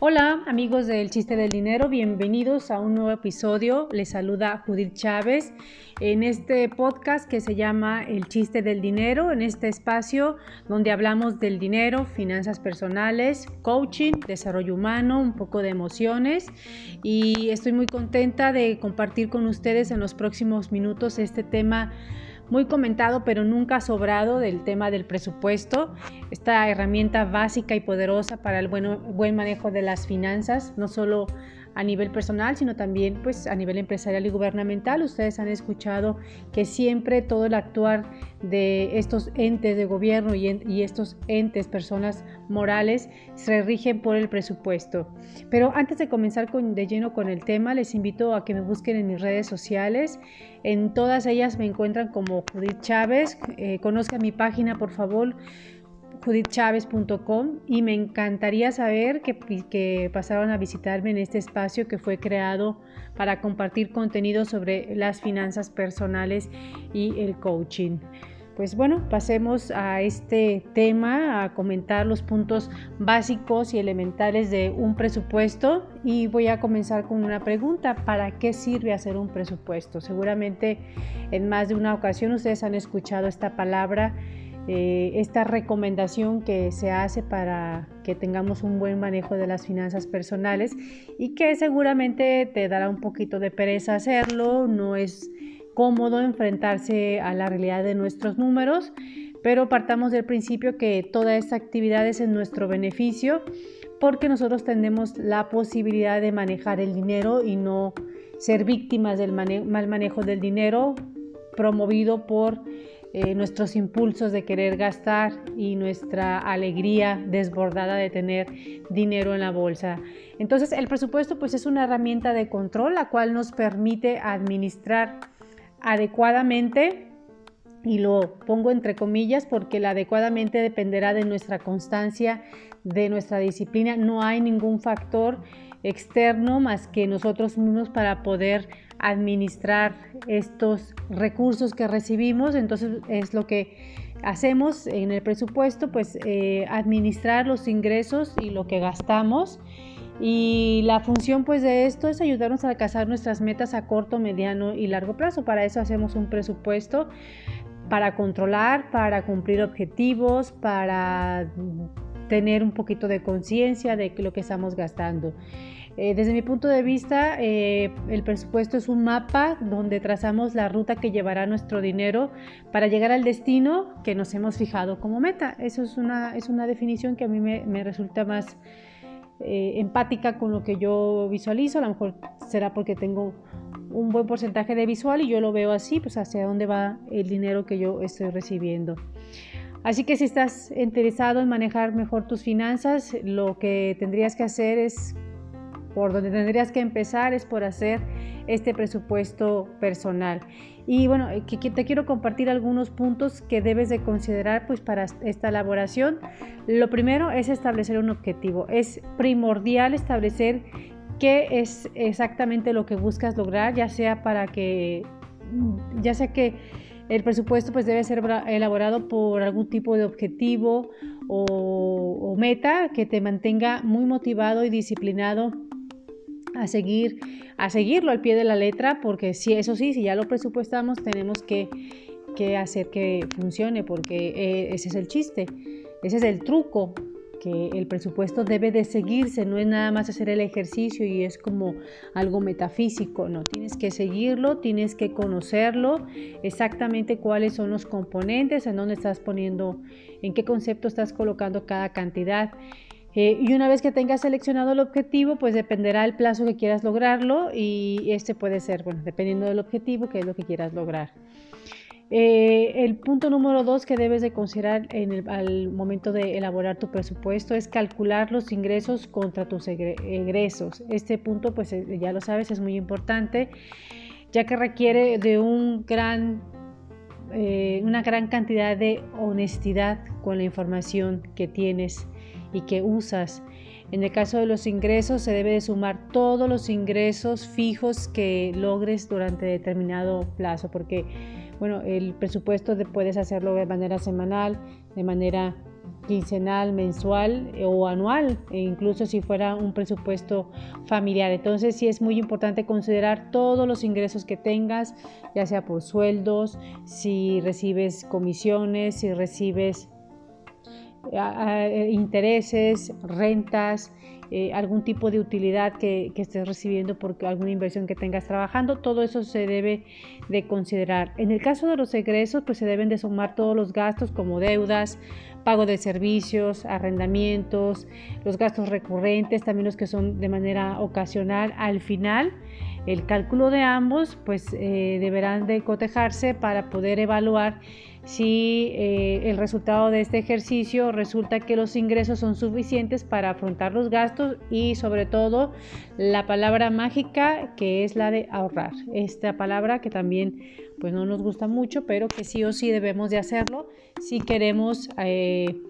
Hola amigos del chiste del dinero, bienvenidos a un nuevo episodio. Les saluda Judith Chávez en este podcast que se llama El chiste del dinero, en este espacio donde hablamos del dinero, finanzas personales, coaching, desarrollo humano, un poco de emociones y estoy muy contenta de compartir con ustedes en los próximos minutos este tema muy comentado pero nunca sobrado del tema del presupuesto, esta herramienta básica y poderosa para el buen, buen manejo de las finanzas, no solo a nivel personal, sino también pues a nivel empresarial y gubernamental. Ustedes han escuchado que siempre todo el actuar de estos entes de gobierno y, estos entes, personas morales, se rigen por el presupuesto. Pero antes de comenzar de lleno con el tema, les invito a que me busquen en mis redes sociales. En todas ellas me encuentran como Judith Chávez. Eh, conozcan mi página, por favor judithchavez.com y me encantaría saber que, pasaron a visitarme en este espacio que fue creado para compartir contenido sobre las finanzas personales y el coaching. Pues bueno, pasemos a este tema, a comentar los puntos básicos y elementales de un presupuesto y voy a comenzar con una pregunta, ¿para qué sirve hacer un presupuesto? Seguramente en más de una ocasión ustedes han escuchado esta palabra eh, esta recomendación que se hace para que tengamos un buen manejo de las finanzas personales y que seguramente te dará un poquito de pereza hacerlo, no es cómodo enfrentarse a la realidad de nuestros números, pero partamos del principio que toda esta actividad es en nuestro beneficio porque nosotros tenemos la posibilidad de manejar el dinero y no ser víctimas del mal manejo del dinero promovido por eh, nuestros impulsos de querer gastar y nuestra alegría desbordada de tener dinero en la bolsa. Entonces el presupuesto pues es una herramienta de control la cual nos permite administrar adecuadamente y lo pongo entre comillas porque la adecuadamente dependerá de nuestra constancia, de nuestra disciplina. No hay ningún factor externo más que nosotros mismos para poder administrar estos recursos que recibimos. Entonces es lo que hacemos en el presupuesto, pues eh, administrar los ingresos y lo que gastamos. Y la función pues de esto es ayudarnos a alcanzar nuestras metas a corto, mediano y largo plazo. Para eso hacemos un presupuesto para controlar, para cumplir objetivos, para tener un poquito de conciencia de lo que estamos gastando. Eh, desde mi punto de vista, eh, el presupuesto es un mapa donde trazamos la ruta que llevará nuestro dinero para llegar al destino que nos hemos fijado como meta. Eso es una, es una definición que a mí me, resulta más eh, empática con lo que yo visualizo. A lo mejor será porque tengo un buen porcentaje de visual y yo lo veo así, pues hacia dónde va el dinero que yo estoy recibiendo. Así que si estás interesado en manejar mejor tus finanzas, lo que tendrías que hacer es por donde tendrías que empezar es por hacer este presupuesto personal. Y bueno, eh, te quiero compartir algunos puntos que debes de considerar pues para esta elaboración. Lo primero es establecer un objetivo. Es primordial establecer qué es exactamente lo que buscas lograr, ya sea para que ya sea que el presupuesto pues debe ser elaborado por algún tipo de objetivo o, o meta que te mantenga muy motivado y disciplinado a seguir, a seguirlo al pie de la letra, porque si eso sí, si ya lo presupuestamos, tenemos que, hacer que funcione, porque eh, ese es el chiste, ese es el truco, que el presupuesto debe de seguirse, no es nada más hacer el ejercicio y es como algo metafísico, no, tienes que seguirlo, tienes que conocerlo, exactamente cuáles son los componentes, en dónde estás poniendo, en qué concepto estás colocando cada cantidad. Eh, y una vez que tengas seleccionado el objetivo, pues dependerá el plazo que quieras lograrlo y este puede ser, bueno, dependiendo del objetivo, qué es lo que quieras lograr. Eh, el punto número dos que debes de considerar en el, al momento de elaborar tu presupuesto es calcular los ingresos contra tus egresos. Este punto, pues eh, ya lo sabes, es muy importante, ya que requiere de un gran, una gran cantidad de honestidad con la información que tienes y que usas. En el caso de los ingresos, se debe de sumar todos los ingresos fijos que logres durante determinado plazo, porque bueno, el presupuesto puedes hacerlo de manera semanal, de manera quincenal, mensual eh, o anual, e incluso si fuera un presupuesto familiar. Entonces sí es muy importante considerar todos los ingresos que tengas, ya sea por sueldos, si recibes comisiones, si recibes eh, intereses, rentas, eh, algún tipo de utilidad que, estés recibiendo por alguna inversión que tengas trabajando, todo eso se debe de considerar. En el caso de los egresos, pues se deben de sumar todos los gastos como deudas, pago de servicios, arrendamientos, los gastos recurrentes, también los que son de manera ocasional. Al final, el cálculo de ambos, pues eh, deberán de cotejarse para poder evaluar si eh, el resultado de este ejercicio resulta que los ingresos son suficientes para afrontar los gastos y sobre todo la palabra mágica que es la de ahorrar. Esta palabra que también pues no nos gusta mucho, pero que sí o sí debemos de hacerlo si queremos eh,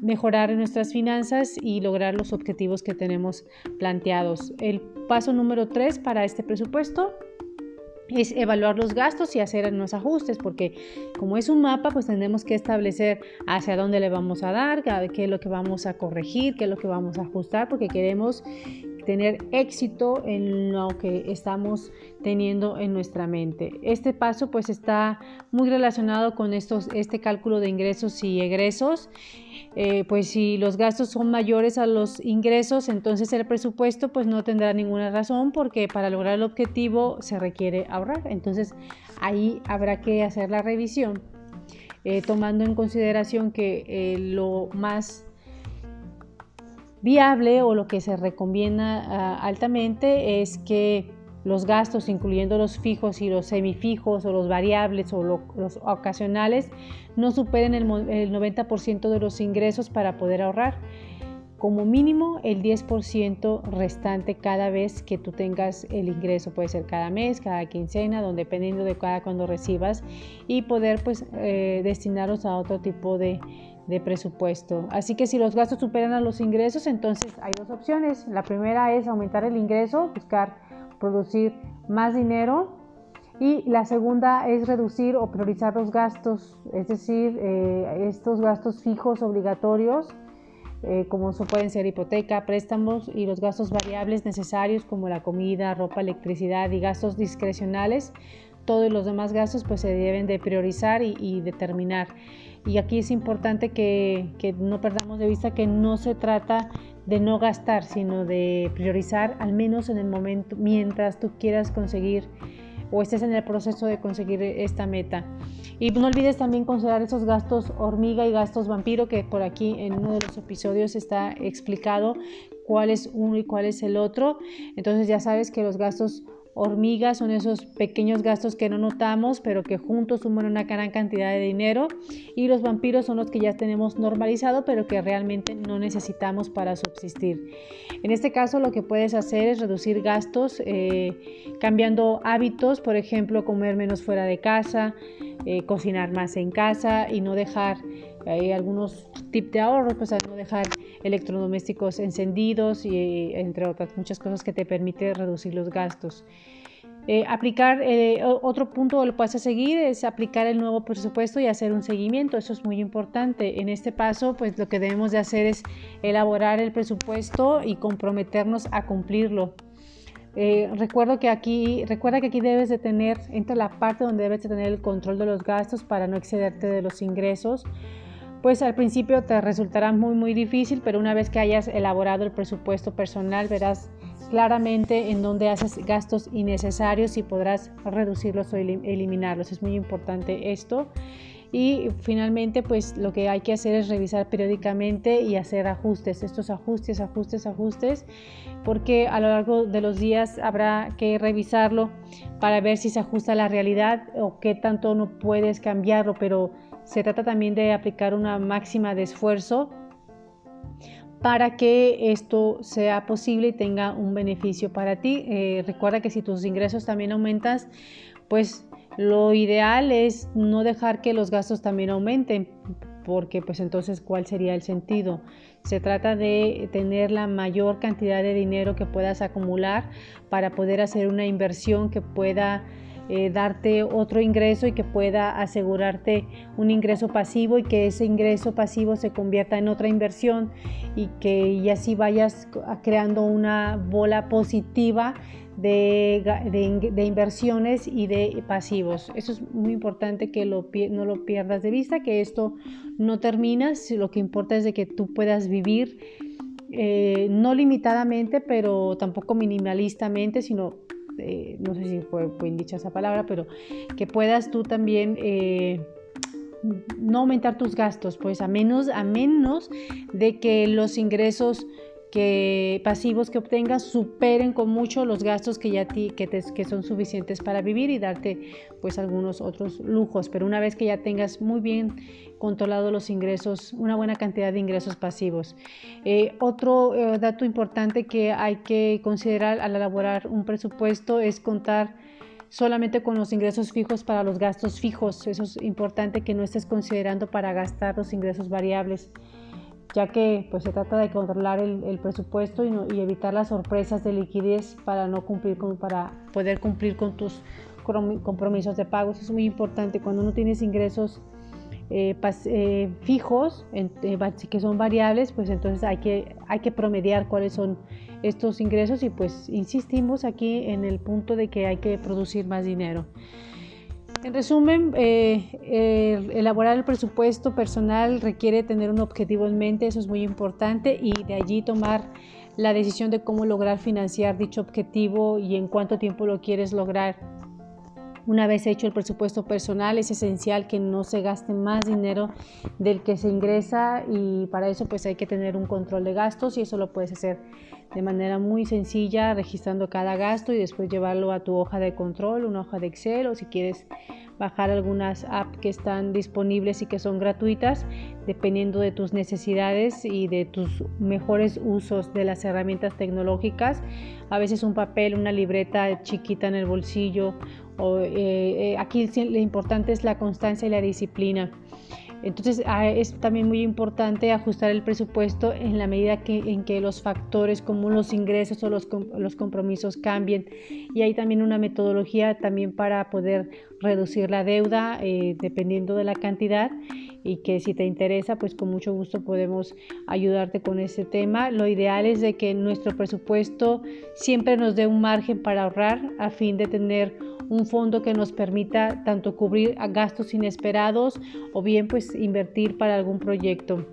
mejorar nuestras finanzas y lograr los objetivos que tenemos planteados. El paso número tres para este presupuesto es evaluar los gastos y hacer unos ajustes, porque como es un mapa, pues tenemos que establecer hacia dónde le vamos a dar, qué es lo que vamos a corregir, qué es lo que vamos a ajustar, porque queremos tener éxito en lo que estamos teniendo en nuestra mente. Este paso pues está muy relacionado con estos, este cálculo de ingresos y egresos. Eh, pues si los gastos son mayores a los ingresos, entonces el presupuesto pues no tendrá ninguna razón porque para lograr el objetivo se requiere ahorrar. Entonces ahí habrá que hacer la revisión. Eh, tomando en consideración que eh, lo más viable o lo que se recomienda ah, altamente es que los gastos, incluyendo los fijos y los semifijos o los variables o los ocasionales, no superen el, el 90% de los ingresos para poder ahorrar. Como mínimo el 10% restante cada vez que tú tengas el ingreso, puede ser cada mes, cada quincena, donde, dependiendo de cada cuando recibas, y poder pues eh, destinarlos a otro tipo de, de presupuesto. Así que si los gastos superan a los ingresos, entonces hay dos opciones. La primera es aumentar el ingreso, buscar producir más dinero. Y la segunda es reducir o priorizar los gastos, es decir, eh, estos gastos fijos obligatorios, eh, como pueden ser hipoteca, préstamos y los gastos variables necesarios como la comida, ropa, electricidad y gastos discrecionales. Todos los demás gastos pues se deben de priorizar y determinar. Y aquí es importante que, no perdamos de vista que no se trata de no gastar, sino de priorizar al menos en el momento mientras tú quieras conseguir o estés en el proceso de conseguir esta meta. Y no olvides también considerar esos gastos hormiga y gastos vampiro, que por aquí en uno de los episodios está explicado cuál es uno y cuál es el otro. Entonces ya sabes que los gastos Hormigas son esos pequeños gastos que no notamos, pero que juntos suman una gran cantidad de dinero. Y los vampiros son los que ya tenemos normalizado, pero que realmente no necesitamos para subsistir. En este caso, lo que puedes hacer es reducir gastos eh, cambiando hábitos, por ejemplo, comer menos fuera de casa, eh, cocinar más en casa y no dejar hay algunos tips de ahorro, pues no dejar electrodomésticos encendidos y entre otras muchas cosas que te permite reducir los gastos. Eh, aplicar, eh, otro punto lo puedes seguir es aplicar el nuevo presupuesto y hacer un seguimiento, eso es muy importante. En este paso, pues lo que debemos de hacer es elaborar el presupuesto y comprometernos a cumplirlo. Eh, recuerdo que aquí, recuerda que aquí debes de tener, entra la parte donde debes de tener el control de los gastos para no excederte de los ingresos pues al principio te resultará muy muy difícil, pero una vez que hayas elaborado el presupuesto personal verás claramente en dónde haces gastos innecesarios y podrás reducirlos o eliminarlos. Es muy importante esto. Y finalmente, pues lo que hay que hacer es revisar periódicamente y hacer ajustes, estos ajustes, ajustes, ajustes, porque a lo largo de los días habrá que revisarlo para ver si se ajusta a la realidad o qué tanto no puedes cambiarlo, pero se trata también de aplicar una máxima de esfuerzo para que esto sea posible y tenga un beneficio para ti. Eh, recuerda que si tus ingresos también aumentas, pues lo ideal es no dejar que los gastos también aumenten, porque pues entonces cuál sería el sentido. Se trata de tener la mayor cantidad de dinero que puedas acumular para poder hacer una inversión que pueda eh, darte otro ingreso y que pueda asegurarte un ingreso pasivo y que ese ingreso pasivo se convierta en otra inversión y que y así vayas creando una bola positiva de, de, inversiones y de pasivos. Eso es muy importante que no lo pierdas de vista, que esto no termina, lo que importa es de que tú puedas vivir eh, no limitadamente, pero tampoco minimalistamente, sino, eh, no sé si fue bien dicha esa palabra, pero que puedas tú también... Eh, no aumentar tus gastos, pues a menos, a menos de que los ingresos que pasivos que obtengas superen con mucho los gastos que ya ti, que, que son suficientes para vivir y darte pues algunos otros lujos. Pero una vez que ya tengas muy bien controlado los ingresos, una buena cantidad de ingresos pasivos. Eh, otro eh, dato importante que hay que considerar al elaborar un presupuesto es contar solamente con los ingresos fijos para los gastos fijos. Eso es importante que no estés considerando para gastar los ingresos variables ya que pues, se trata de controlar el, presupuesto y, evitar las sorpresas de liquidez para, no cumplir con, para poder cumplir con tus compromisos de pagos. Es muy importante cuando no tienes ingresos eh, eh, fijos eh, que son variables, pues entonces hay que, hay que promediar cuáles son estos ingresos y pues insistimos aquí en el punto de que hay que producir más dinero. En resumen, eh, elaborar el presupuesto personal requiere tener un objetivo en mente, eso es muy importante, y de allí tomar la decisión de cómo lograr financiar dicho objetivo y en cuánto tiempo lo quieres lograr. Una vez hecho el presupuesto personal, es esencial que no se gaste más dinero del que se ingresa y para eso pues hay que tener un control de gastos y eso lo puedes hacer de manera muy sencilla registrando cada gasto y después llevarlo a tu hoja de control, una hoja de Excel o si quieres bajar algunas apps que están disponibles y que son gratuitas dependiendo de tus necesidades y de tus mejores usos de las herramientas tecnológicas. A veces un papel, una libreta chiquita en el bolsillo eh, eh, aquí lo importante es la constancia y la disciplina. Entonces ah, es también muy importante ajustar el presupuesto en la medida que, en que los factores como los ingresos o los, los compromisos cambien. Y hay también una metodología también para poder reducir la deuda eh, dependiendo de la cantidad y que si te interesa pues con mucho gusto podemos ayudarte con ese tema. Lo ideal es de que nuestro presupuesto siempre nos dé un margen para ahorrar a fin de tener un fondo que nos permita tanto cubrir gastos inesperados o bien pues invertir para algún proyecto.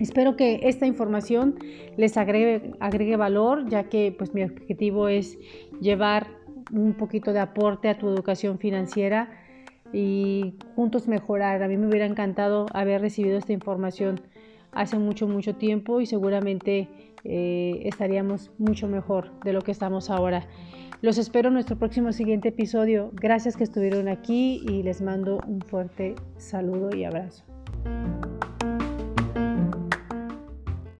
Espero que esta información les agregue, agregue valor, ya que pues mi objetivo es llevar un poquito de aporte a tu educación financiera y juntos mejorar. A mí me hubiera encantado haber recibido esta información hace mucho, mucho tiempo y seguramente eh, estaríamos mucho mejor de lo que estamos ahora. Los espero en nuestro próximo siguiente episodio. Gracias que estuvieron aquí y les mando un fuerte saludo y abrazo.